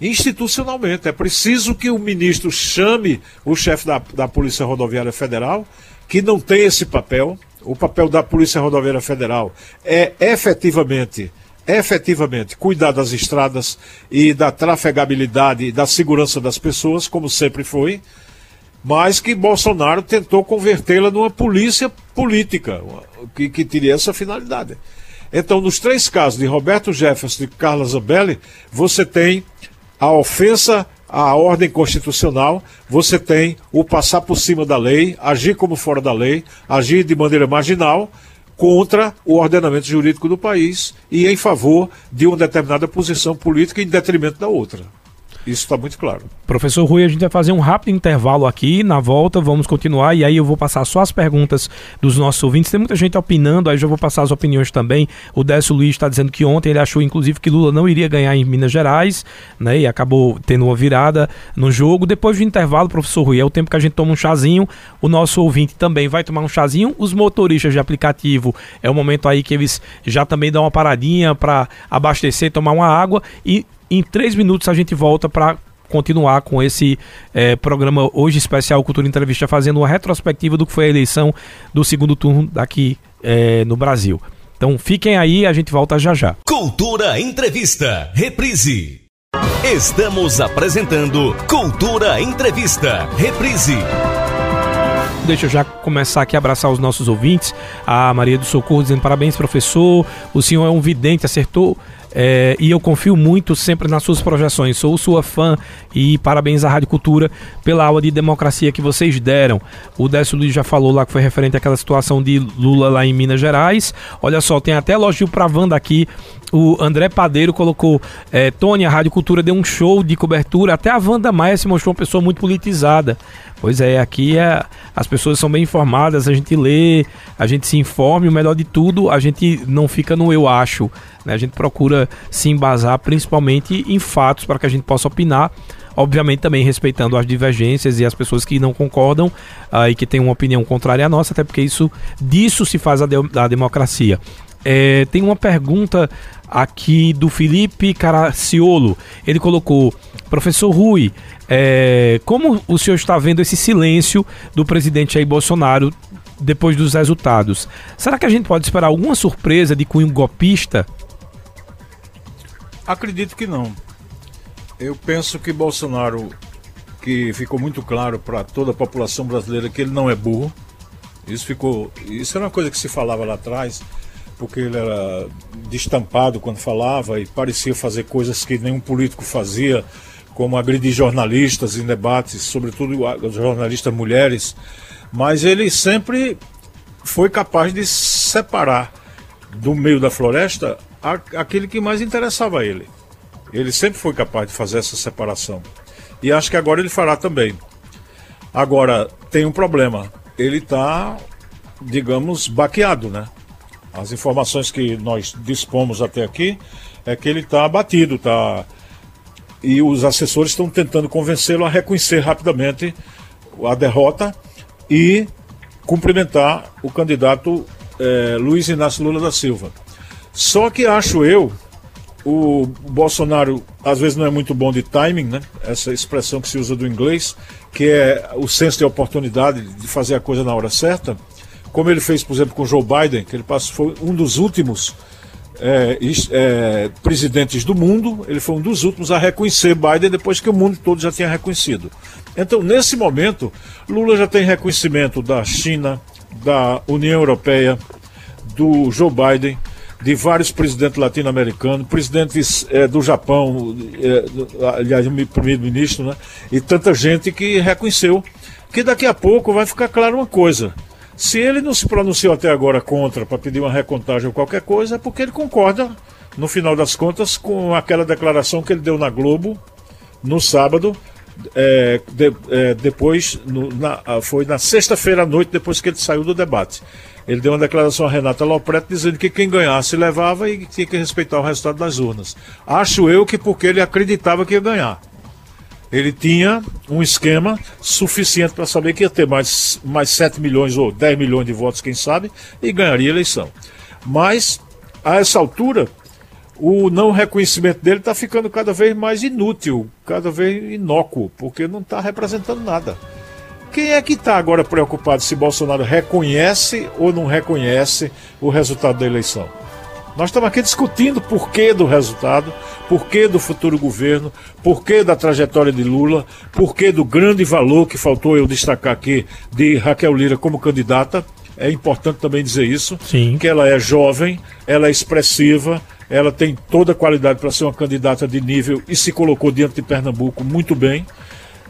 Institucionalmente. É preciso que o ministro chame o chefe da, da Polícia Rodoviária Federal, que não tem esse papel. O papel da Polícia Rodoviária Federal é efetivamente efetivamente cuidar das estradas e da trafegabilidade e da segurança das pessoas, como sempre foi, mas que Bolsonaro tentou convertê-la numa polícia política, que, que teria essa finalidade. Então, nos três casos de Roberto Jefferson e Carla Zambelli, você tem a ofensa à ordem constitucional, você tem o passar por cima da lei, agir como fora da lei, agir de maneira marginal, contra o ordenamento jurídico do país e em favor de uma determinada posição política em detrimento da outra. Isso está muito claro. Professor Rui, a gente vai fazer um rápido intervalo aqui. Na volta, vamos continuar. E aí eu vou passar só as perguntas dos nossos ouvintes. Tem muita gente opinando, aí já vou passar as opiniões também. O Décio Luiz está dizendo que ontem ele achou, inclusive, que Lula não iria ganhar em Minas Gerais, né? E acabou tendo uma virada no jogo. Depois do intervalo, professor Rui, é o tempo que a gente toma um chazinho. O nosso ouvinte também vai tomar um chazinho. Os motoristas de aplicativo é o momento aí que eles já também dão uma paradinha para abastecer, tomar uma água. E em três minutos a gente volta para continuar com esse é, programa hoje especial Cultura Entrevista, fazendo uma retrospectiva do que foi a eleição do segundo turno daqui é, no Brasil. Então fiquem aí, a gente volta já já. Cultura Entrevista, reprise. Estamos apresentando Cultura Entrevista, reprise. Deixa eu já começar aqui a abraçar os nossos ouvintes. A Maria do Socorro dizendo parabéns, professor. O senhor é um vidente, acertou é, e eu confio muito sempre nas suas projeções. Sou sua fã e parabéns à Rádio Cultura pela aula de democracia que vocês deram. O Décio Luiz já falou lá que foi referente àquela situação de Lula lá em Minas Gerais. Olha só, tem até elogio pra Wanda aqui. O André Padeiro colocou: é, Tony, a Rádio Cultura deu um show de cobertura. Até a Wanda Maia se mostrou uma pessoa muito politizada. Pois é, aqui é, as pessoas são bem informadas, a gente lê, a gente se informa e o melhor de tudo, a gente não fica no eu acho. Né? A gente procura se embasar principalmente em fatos para que a gente possa opinar obviamente também respeitando as divergências e as pessoas que não concordam uh, e que têm uma opinião contrária à nossa, até porque isso disso se faz a, de, a democracia. É, tem uma pergunta aqui do Felipe Caraciolo. Ele colocou: Professor Rui, é, como o senhor está vendo esse silêncio do presidente Jair Bolsonaro depois dos resultados? Será que a gente pode esperar alguma surpresa de cunho golpista? Acredito que não. Eu penso que Bolsonaro, que ficou muito claro para toda a população brasileira que ele não é burro. Isso ficou, isso era uma coisa que se falava lá atrás porque ele era destampado quando falava e parecia fazer coisas que nenhum político fazia, como agredir jornalistas em debates, sobretudo jornalistas mulheres, mas ele sempre foi capaz de separar do meio da floresta aquele que mais interessava a ele. Ele sempre foi capaz de fazer essa separação. E acho que agora ele fará também. Agora, tem um problema. Ele está, digamos, baqueado, né? As informações que nós dispomos até aqui é que ele está abatido, tá e os assessores estão tentando convencê-lo a reconhecer rapidamente a derrota e cumprimentar o candidato é, Luiz Inácio Lula da Silva. Só que acho eu, o Bolsonaro às vezes não é muito bom de timing, né? Essa expressão que se usa do inglês, que é o senso de oportunidade de fazer a coisa na hora certa, como ele fez, por exemplo, com Joe Biden, que ele passou, foi um dos últimos é, é, presidentes do mundo, ele foi um dos últimos a reconhecer Biden depois que o mundo todo já tinha reconhecido. Então, nesse momento, Lula já tem reconhecimento da China, da União Europeia, do Joe Biden, de vários presidentes latino-americanos, presidentes é, do Japão, é, aliás, primeiro-ministro, né? E tanta gente que reconheceu que daqui a pouco vai ficar claro uma coisa se ele não se pronunciou até agora contra para pedir uma recontagem ou qualquer coisa, é porque ele concorda, no final das contas, com aquela declaração que ele deu na Globo no sábado, é, de, é, depois, no, na, foi na sexta-feira à noite, depois que ele saiu do debate. Ele deu uma declaração a Renata Lopreto dizendo que quem ganhasse levava e tinha que respeitar o resultado das urnas. Acho eu que porque ele acreditava que ia ganhar ele tinha um esquema suficiente para saber que ia ter mais, mais 7 milhões ou 10 milhões de votos, quem sabe, e ganharia a eleição. Mas, a essa altura, o não reconhecimento dele está ficando cada vez mais inútil, cada vez inócuo, porque não está representando nada. Quem é que está agora preocupado se Bolsonaro reconhece ou não reconhece o resultado da eleição? Nós estamos aqui discutindo por que do resultado, por que do futuro governo, por que da trajetória de Lula, por que do grande valor que faltou eu destacar aqui de Raquel Lira como candidata. É importante também dizer isso, Sim. que ela é jovem, ela é expressiva, ela tem toda a qualidade para ser uma candidata de nível e se colocou diante de Pernambuco muito bem.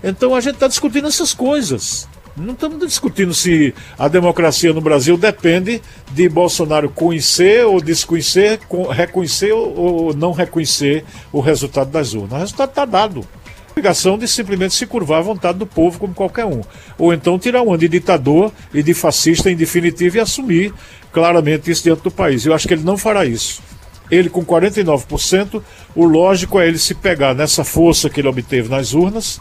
Então a gente está discutindo essas coisas. Não estamos discutindo se a democracia no Brasil depende de Bolsonaro conhecer ou desconhecer, reconhecer ou não reconhecer o resultado das urnas. O resultado está dado. A obrigação de simplesmente se curvar à vontade do povo como qualquer um. Ou então tirar um de ditador e de fascista em definitivo e assumir claramente isso dentro do país. Eu acho que ele não fará isso. Ele com 49%, o lógico é ele se pegar nessa força que ele obteve nas urnas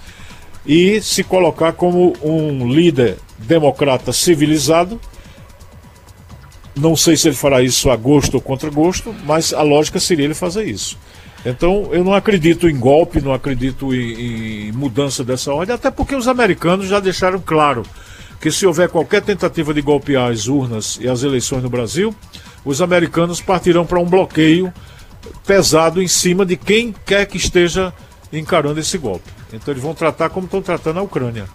e se colocar como um líder democrata civilizado. Não sei se ele fará isso a gosto ou contra gosto, mas a lógica seria ele fazer isso. Então eu não acredito em golpe, não acredito em, em mudança dessa ordem, até porque os americanos já deixaram claro que se houver qualquer tentativa de golpear as urnas e as eleições no Brasil, os americanos partirão para um bloqueio pesado em cima de quem quer que esteja encarando esse golpe. Então eles vão tratar como estão tratando a Ucrânia.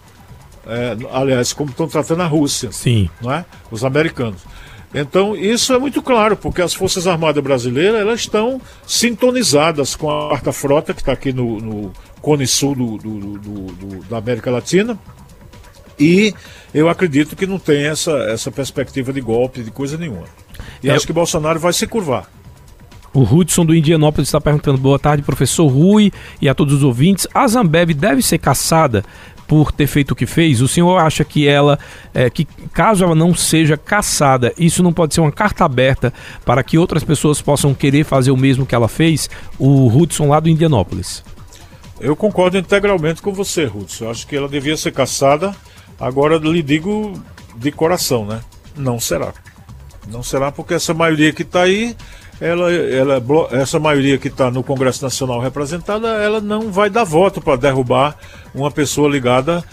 É, aliás, como estão tratando a Rússia. Sim. Não é? Os americanos. Então, isso é muito claro, porque as Forças Armadas Brasileiras elas estão sintonizadas com a quarta frota, que está aqui no, no Cone Sul do, do, do, da América Latina. E eu acredito que não tem essa, essa perspectiva de golpe, de coisa nenhuma. E é. acho que Bolsonaro vai se curvar. O Hudson do Indianópolis está perguntando: boa tarde, professor Rui e a todos os ouvintes. A Zambev deve ser caçada por ter feito o que fez? O senhor acha que ela, é, que caso ela não seja caçada, isso não pode ser uma carta aberta para que outras pessoas possam querer fazer o mesmo que ela fez? O Hudson lá do Indianópolis. Eu concordo integralmente com você, Hudson. Eu acho que ela devia ser caçada. Agora lhe digo de coração, né? Não será. Não será porque essa maioria que está aí ela, ela, essa maioria que está no Congresso Nacional representada, ela não vai dar voto para derrubar uma pessoa ligada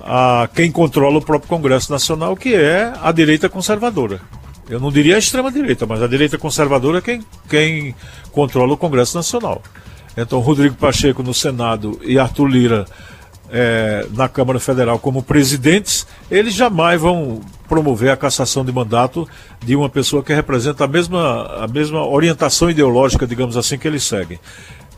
a quem controla o próprio Congresso Nacional, que é a direita conservadora. Eu não diria a extrema-direita, mas a direita conservadora é quem, quem controla o Congresso Nacional. Então, Rodrigo Pacheco no Senado e Arthur Lira é, na Câmara Federal como presidentes, eles jamais vão promover a cassação de mandato de uma pessoa que representa a mesma, a mesma orientação ideológica, digamos assim, que eles seguem.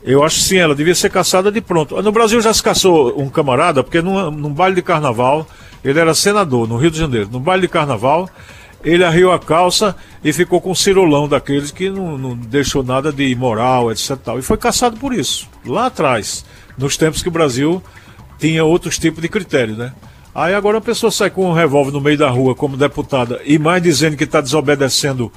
Eu acho sim, ela devia ser caçada de pronto. No Brasil já se caçou um camarada, porque num, num baile de carnaval, ele era senador no Rio de Janeiro. No baile de carnaval, ele arriou a calça e ficou com um cirolão daqueles que não, não deixou nada de imoral, etc. Tal. E foi caçado por isso, lá atrás, nos tempos que o Brasil tinha outros tipos de critérios, né? Aí agora a pessoa sai com um revólver no meio da rua como deputada e mais dizendo que está desobedecendo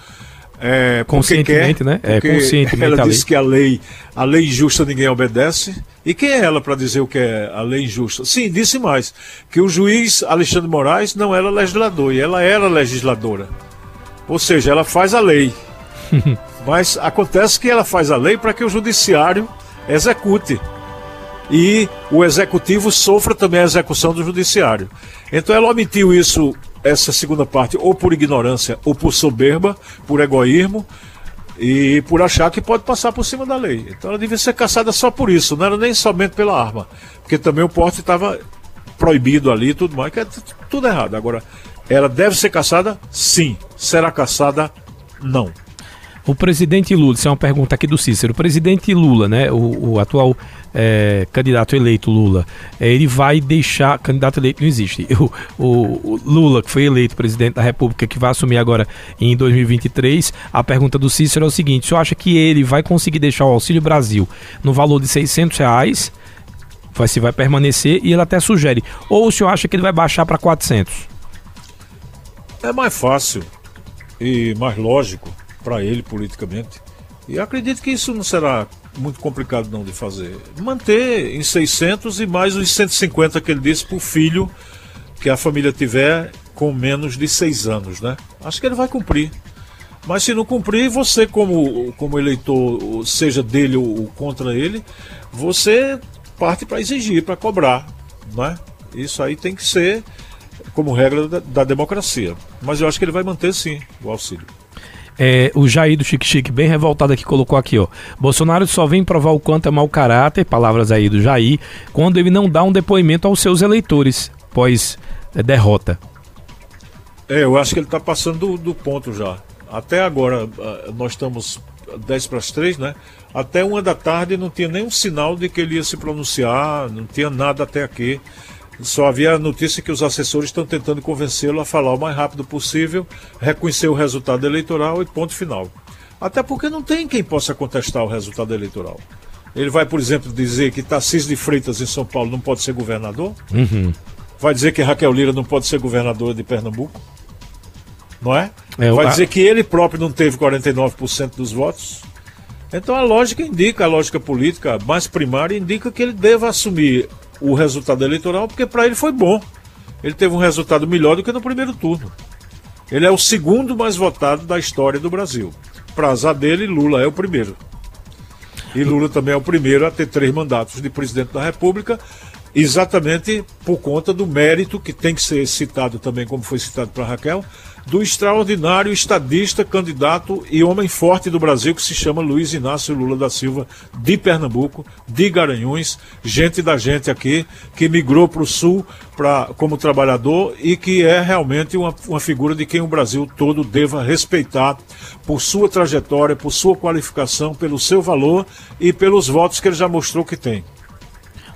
é, conscientemente, quer, né? É, conscientemente. Ela disse que a lei, a lei injusta ninguém obedece. E quem é ela para dizer o que é a lei injusta? Sim, disse mais que o juiz Alexandre Moraes não era legislador e ela era legisladora. Ou seja, ela faz a lei. Mas acontece que ela faz a lei para que o judiciário execute e o executivo sofra também a execução do judiciário. Então ela omitiu isso, essa segunda parte, ou por ignorância, ou por soberba, por egoísmo e por achar que pode passar por cima da lei. Então ela devia ser caçada só por isso, não era nem somente pela arma, porque também o porte estava proibido ali e tudo mais, que é tudo errado. Agora, ela deve ser caçada? Sim. Será caçada? Não. O presidente Lula, isso é uma pergunta aqui do Cícero. O presidente Lula, né, o, o atual é, candidato eleito Lula, é, ele vai deixar. Candidato eleito não existe. O, o, o, Lula, que foi eleito presidente da República, que vai assumir agora em 2023, a pergunta do Cícero é o seguinte: o senhor acha que ele vai conseguir deixar o Auxílio Brasil no valor de 600 reais? Vai, se vai permanecer e ele até sugere. Ou o senhor acha que ele vai baixar para 400? É mais fácil e mais lógico para ele politicamente. E acredito que isso não será muito complicado não de fazer. Manter em 600 e mais os 150 que ele disse para o filho que a família tiver com menos de 6 anos, né? Acho que ele vai cumprir. Mas se não cumprir, você como, como eleitor, seja dele ou contra ele, você parte para exigir, para cobrar, né? Isso aí tem que ser como regra da, da democracia. Mas eu acho que ele vai manter sim o auxílio. É, o Jair do Chique Chique, bem revoltado aqui, colocou aqui, ó. Bolsonaro só vem provar o quanto é mau caráter, palavras aí do Jair, quando ele não dá um depoimento aos seus eleitores, pós é, derrota. É, eu acho que ele está passando do, do, ponto já. Até agora, nós estamos 10 para as 3, né? Até uma da tarde não tinha nenhum sinal de que ele ia se pronunciar, não tinha nada até aqui. Só havia a notícia que os assessores estão tentando convencê-lo a falar o mais rápido possível, reconhecer o resultado eleitoral e ponto final. Até porque não tem quem possa contestar o resultado eleitoral. Ele vai, por exemplo, dizer que Tarcísio de Freitas em São Paulo não pode ser governador? Uhum. Vai dizer que Raquel Lira não pode ser governadora de Pernambuco? Não é? é vai dizer que ele próprio não teve 49% dos votos? Então a lógica indica, a lógica política mais primária indica que ele deva assumir o resultado eleitoral, porque para ele foi bom. Ele teve um resultado melhor do que no primeiro turno. Ele é o segundo mais votado da história do Brasil. Para azar dele, Lula é o primeiro. E Lula também é o primeiro a ter três mandatos de presidente da República, exatamente por conta do mérito que tem que ser citado também, como foi citado para Raquel, do extraordinário estadista, candidato e homem forte do Brasil que se chama Luiz Inácio Lula da Silva, de Pernambuco, de Garanhuns, gente da gente aqui, que migrou para o Sul pra, como trabalhador e que é realmente uma, uma figura de quem o Brasil todo deva respeitar por sua trajetória, por sua qualificação, pelo seu valor e pelos votos que ele já mostrou que tem.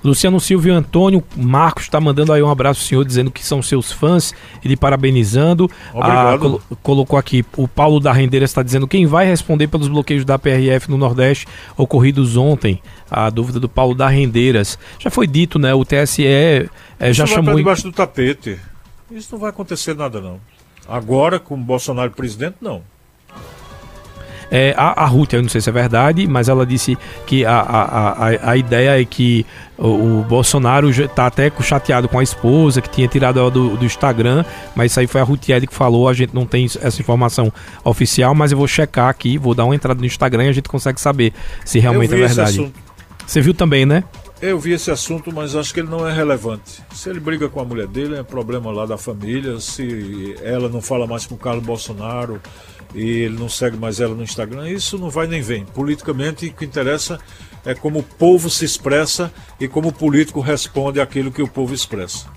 Luciano Silvio Antônio Marcos está mandando aí um abraço ao senhor, dizendo que são seus fãs, ele parabenizando. Obrigado. Ah, colocou aqui, o Paulo da Rendeira está dizendo quem vai responder pelos bloqueios da PRF no Nordeste ocorridos ontem. A dúvida do Paulo da Rendeiras. Já foi dito, né? O TSE é, já Isso chamou. Vai debaixo do tapete. Isso não vai acontecer nada, não. Agora, com o Bolsonaro presidente, não. É, a, a Ruth, eu não sei se é verdade, mas ela disse que a, a, a, a ideia é que o, o Bolsonaro está até chateado com a esposa, que tinha tirado ela do, do Instagram, mas isso aí foi a Ruth Ed que falou, a gente não tem essa informação oficial, mas eu vou checar aqui, vou dar uma entrada no Instagram e a gente consegue saber se realmente é verdade. Você viu também, né? Eu vi esse assunto, mas acho que ele não é relevante. Se ele briga com a mulher dele, é problema lá da família. Se ela não fala mais com o Carlos Bolsonaro, e ele não segue mais ela no Instagram, isso não vai nem vem. Politicamente, o que interessa é como o povo se expressa e como o político responde àquilo que o povo expressa.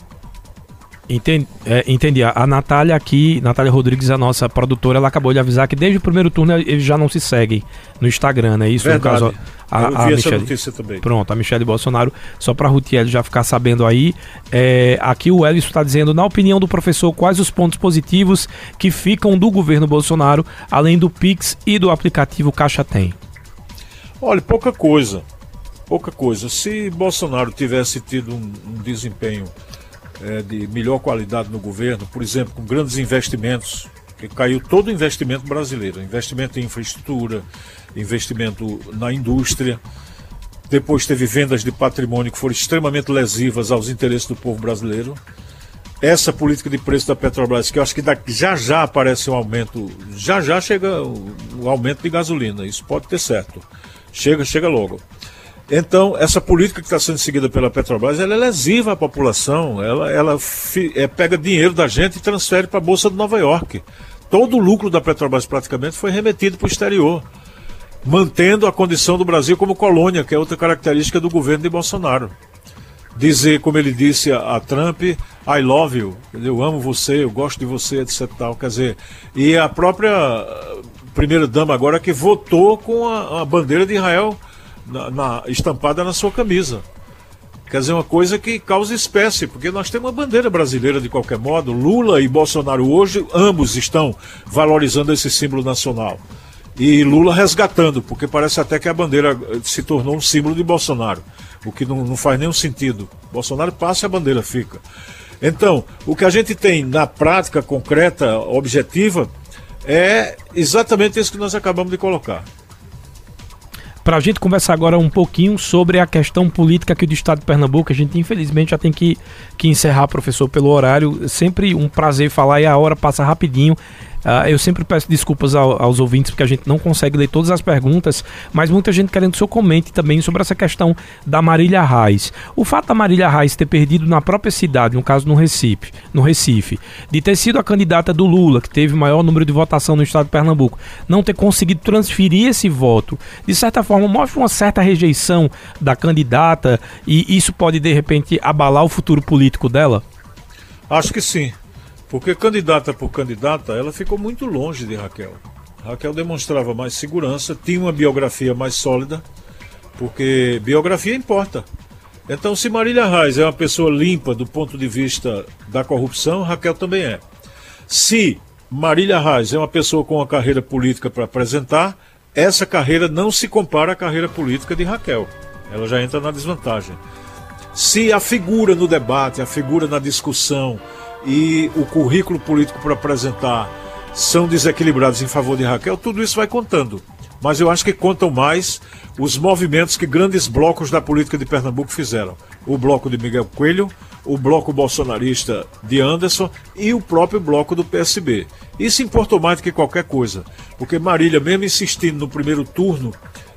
Entendi, é, entendi. A Natália aqui, Natália Rodrigues, a nossa produtora, ela acabou de avisar que desde o primeiro turno eles já não se seguem no Instagram, né? Isso Verdade. no caso. A, Eu vi a essa Michele. notícia também. Pronto, a Michelle Bolsonaro, só para a Rutiel já ficar sabendo aí. é, aqui o Elvis está dizendo, na opinião do professor, quais os pontos positivos que ficam do governo Bolsonaro, além do Pix e do aplicativo Caixa Tem? Olha, pouca coisa. Pouca coisa. Se Bolsonaro tivesse tido um, um desempenho eh, de melhor qualidade no governo, por exemplo, com grandes investimentos, que caiu todo o investimento brasileiro, investimento em infraestrutura, investimento na indústria. Depois teve vendas de patrimônio que foram extremamente lesivas aos interesses do povo brasileiro. Essa política de preço da Petrobras, que eu acho que daqui- já já aparece um aumento, já já chega o, o aumento de gasolina, isso pode ter certo. Chega, chega logo. Então, essa política que está sendo seguida pela Petrobras, ela é lesiva à população, ela, ela fi- é, pega dinheiro da gente e transfere para a Bolsa de Nova York. Todo o lucro da Petrobras praticamente foi remetido para o exterior, mantendo a condição do Brasil como colônia, que é outra característica do governo de Bolsonaro. Dizer, como ele disse a, a Trump, I love you, eu amo você, eu gosto de você, etc. Tal. Quer dizer, e a própria primeira-dama agora que votou com a, a bandeira de Israel na- na- estampada na sua camisa. Quer dizer, uma coisa que causa espécie, porque nós temos uma bandeira brasileira de qualquer modo. Lula e Bolsonaro hoje, ambos estão valorizando esse símbolo nacional. E Lula resgatando, porque parece até que a bandeira eh, se tornou um símbolo de Bolsonaro, o que não, não faz nenhum sentido. Bolsonaro passa e a bandeira fica. Então, o que a gente tem na prática concreta, objetiva, é exatamente isso que nós acabamos de colocar. Para a gente conversar agora um pouquinho sobre a questão política aqui do estado de Pernambuco, a gente infelizmente já tem que, que encerrar, professor, pelo horário. Sempre um prazer falar e a hora passa rapidinho. Ah, eu sempre peço desculpas ao- aos ouvintes porque a gente não consegue ler todas as perguntas, mas muita gente querendo que o senhor comente também sobre essa questão da Marília Reis. O fato da Marília Reis ter perdido na própria cidade, no caso no Recife, no Recife, de ter sido a candidata do Lula, que teve maior número de votação no estado de Pernambuco, não ter conseguido transferir esse voto, de certa forma mostra uma certa rejeição da candidata e isso pode de repente abalar o futuro político dela? Acho que sim. Porque candidata por candidata, ela ficou muito longe de Raquel. Raquel demonstrava mais segurança, tinha uma biografia mais sólida, porque biografia importa. Então, se Marília Reis é uma pessoa limpa do ponto de vista da corrupção, Raquel também é. Se Marília Reis é uma pessoa com uma carreira política para apresentar, essa carreira não se compara à carreira política de Raquel. Ela já entra na desvantagem se a figura no debate, a figura na discussão e o currículo político para apresentar são desequilibrados em favor de Raquel, tudo isso vai contando. Mas eu acho que contam mais os movimentos que grandes blocos da política de Pernambuco fizeram. O bloco de Miguel Coelho, o bloco bolsonarista de Anderson e o próprio bloco do PSB. Isso importou mais do que qualquer coisa, porque Marília, mesmo insistindo no primeiro turno,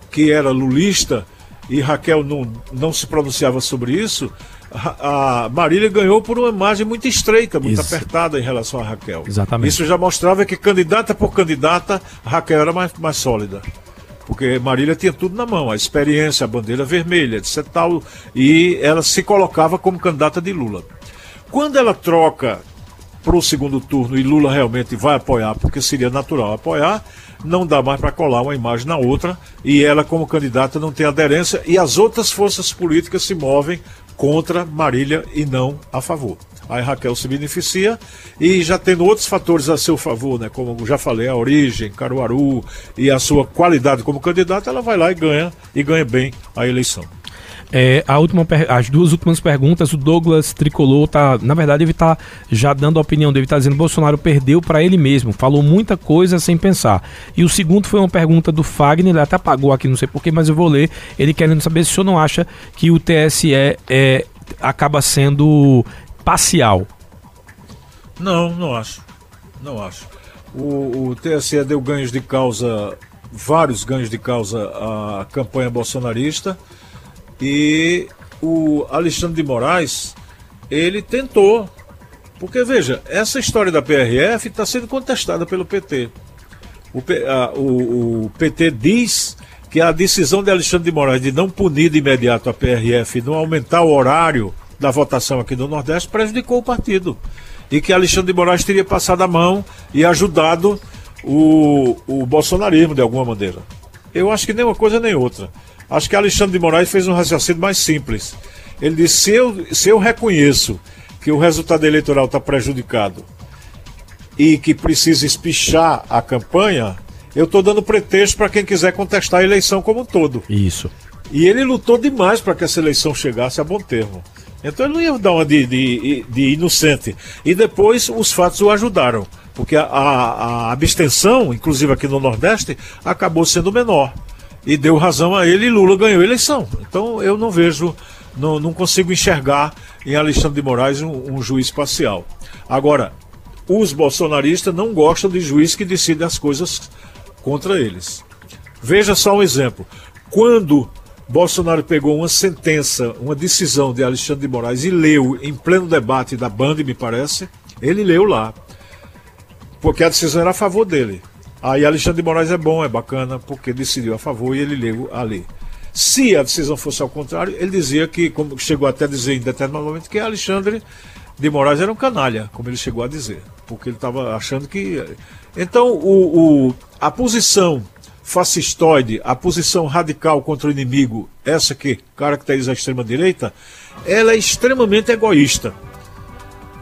que era lulista, e Raquel não, não se pronunciava sobre isso, a, Marília ganhou por uma margem muito estreita, muito Isso. apertada em relação a Raquel. Exatamente. Isso já mostrava que candidata por candidata, Raquel era mais, mais sólida. Porque Marília tinha tudo na mão, a experiência, a bandeira vermelha, etc. Tal, e ela se colocava como candidata de Lula. Quando ela troca para o segundo turno e Lula realmente vai apoiar, porque seria natural apoiar, não dá mais para colar uma imagem na outra e ela, como candidata, não tem aderência e as outras forças políticas se movem contra Marília e não a favor. Aí Raquel se beneficia e já tendo outros fatores a seu favor, né, como já falei, a origem, Caruaru e a sua qualidade como candidata, ela vai lá e ganha e ganha bem a eleição. É, a última per- as duas últimas perguntas, o Douglas Tricolor tá, na verdade, ele tá já dando a opinião dele, tá dizendo que Bolsonaro perdeu para ele mesmo, falou muita coisa sem pensar. E o segundo foi uma pergunta do Fagner, ele até apagou aqui, não sei porquê, mas eu vou ler, ele querendo saber se o senhor não acha que o TSE é, acaba sendo parcial. Não, não acho. Não acho. O, o TSE deu ganhos de causa, vários ganhos de causa à campanha bolsonarista e o Alexandre de Moraes, ele tentou. Porque, veja, essa história da PRF está sendo contestada pelo PT. O, a- o- o PT diz que a decisão de Alexandre de Moraes de não punir de imediato a PRF não aumentar o horário da votação aqui no Nordeste prejudicou o partido. e que Alexandre de Moraes teria passado a mão e ajudado o, o bolsonarismo de alguma maneira. Eu acho que nem uma coisa nem outra. Acho que Alexandre de Moraes fez um raciocínio mais simples. Ele disse: se eu, se eu reconheço que o resultado eleitoral está prejudicado e que precisa espichar a campanha, eu estou dando pretexto para quem quiser contestar a eleição como um todo. Isso. E ele lutou demais para que essa eleição chegasse a bom termo. Então ele não ia dar uma de, de, de inocente. E depois os fatos o ajudaram. Porque a, a, a, abstenção, inclusive aqui no Nordeste, acabou sendo menor. E deu razão a ele e Lula ganhou a eleição. Então eu não vejo, não, não consigo enxergar em Alexandre de Moraes um, um juiz parcial. Agora, os bolsonaristas não gostam de juiz que decide as coisas contra eles. Veja só um exemplo. Quando Bolsonaro pegou uma sentença, uma decisão de Alexandre de Moraes e leu em pleno debate da Band, me parece, ele leu lá. Porque a decisão era a favor dele. Aí Alexandre de Moraes é bom, é bacana, porque decidiu a favor e ele leu ali. Se a decisão fosse ao contrário, ele dizia que, como chegou até a dizer em determinado momento, que Alexandre de Moraes era um canalha, como ele chegou a dizer. Porque ele estava achando que. Então, o, o, a posição fascistoide, a posição radical contra o inimigo, essa que caracteriza a extrema-direita, ela é extremamente egoísta.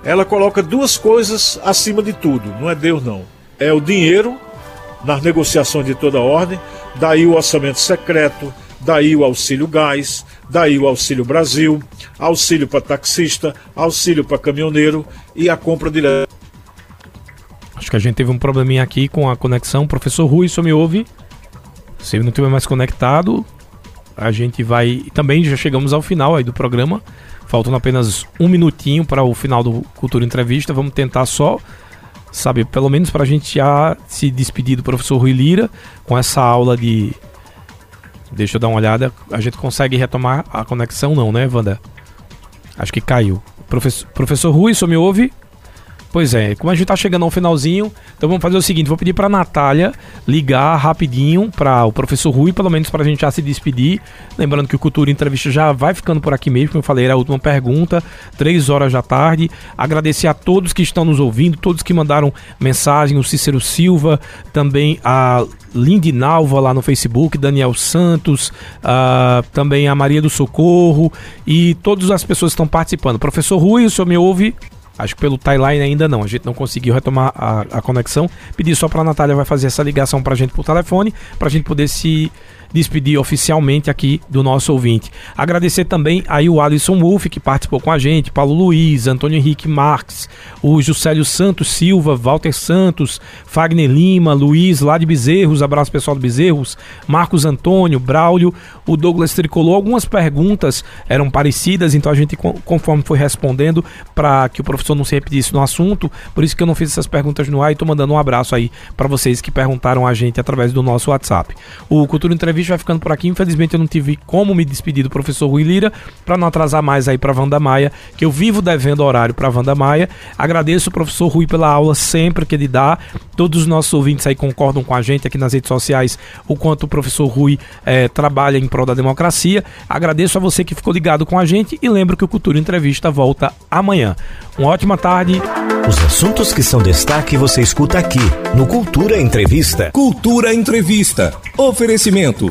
Ela coloca duas coisas acima de tudo, não é Deus não. É o dinheiro nas negociações de toda ordem, daí o orçamento secreto, daí o auxílio gás, daí o auxílio Brasil, auxílio para taxista, auxílio para caminhoneiro e a compra direta. Acho que a gente teve um probleminha aqui com a conexão. Professor Rui, só me ouve? Se não estiver mais conectado, a gente vai. Também já chegamos ao final aí do programa. Faltando apenas um minutinho para o final do Cultura Entrevista. Vamos tentar só, sabe, pelo menos para a gente já se despedir do professor Rui Lira com essa aula de. Deixa eu dar uma olhada. A gente consegue retomar a conexão, não, né, Wanda? Acho que caiu. Professor, professor Rui, só me ouve? Pois é, como a gente tá chegando ao finalzinho, então vamos fazer o seguinte, vou pedir para Natália ligar rapidinho para o professor Rui, pelo menos para a gente já se despedir. Lembrando que o Cultura Entrevista já vai ficando por aqui mesmo, como eu falei, era a última pergunta, três horas da tarde. Agradecer a todos que estão nos ouvindo, todos que mandaram mensagem, o Cícero Silva, também a Lindinalva lá no Facebook, Daniel Santos, uh, também a Maria do Socorro e todas as pessoas que estão participando. Professor Rui, o senhor me ouve? Acho que pelo timeline ainda não. A gente não conseguiu retomar a, a conexão. Pedi só para a Natália vai fazer essa ligação para a gente por telefone, para a gente poder se despedir oficialmente aqui do nosso ouvinte. Agradecer também aí o Alisson Wolff, que participou com a gente, Paulo Luiz, Antônio Henrique Marques, o Juscelio Santos Silva, Walter Santos, Fagner Lima, Luiz lá de Bezerros, abraço pessoal do Bezerros, Marcos Antônio, Braulio, o Douglas Tricolou. Algumas perguntas eram parecidas, então a gente, conforme foi respondendo, para que o professor não se repetisse no assunto, por isso que eu não fiz essas perguntas no ar e tô mandando um abraço aí para vocês que perguntaram a gente através do nosso WhatsApp. O Cultura Entrevista entrevista vai ficando por aqui. Infelizmente eu não tive como me despedir do professor Rui Lira, para não atrasar mais aí para Wanda Maia, que eu vivo devendo horário para Wanda Maia. Agradeço o professor Rui pela aula sempre que ele dá. Todos os nossos ouvintes aí concordam com a gente aqui nas redes sociais o quanto o professor Rui é, trabalha em prol da democracia. Agradeço a você que ficou ligado com a gente e lembro que o Cultura Entrevista volta amanhã. Uma ótima tarde. Os assuntos que são destaque você escuta aqui no Cultura Entrevista. Cultura Entrevista. Oferecimento.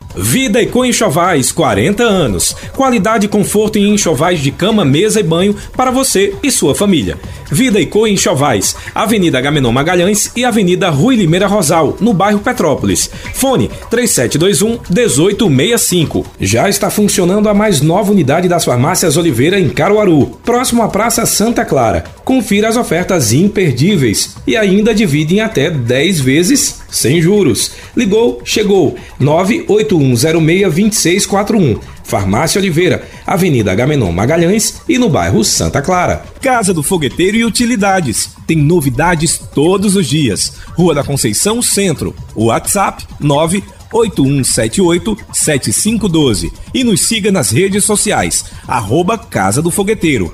Vida Eco Enxovais, 40 anos. Qualidade e conforto em enxovais de cama, mesa e banho para você e sua família. Vida Eco Enxovais, Avenida Gamenon Magalhães e Avenida Rui Limeira Rosal, no bairro Petrópolis. Fone 3721-1865. Já está funcionando a mais nova unidade das farmácias Oliveira em Caruaru, próximo à Praça Santa Clara. Confira as ofertas imperdíveis e ainda divide em até 10 vezes sem juros. Ligou, chegou. 981062641. Farmácia Oliveira, Avenida Gamenon Magalhães e no bairro Santa Clara. Casa do Fogueteiro e Utilidades. Tem novidades todos os dias. Rua da Conceição Centro. WhatsApp 9 8178-7512 e nos siga nas redes sociais, arroba Casa do Fogueteiro.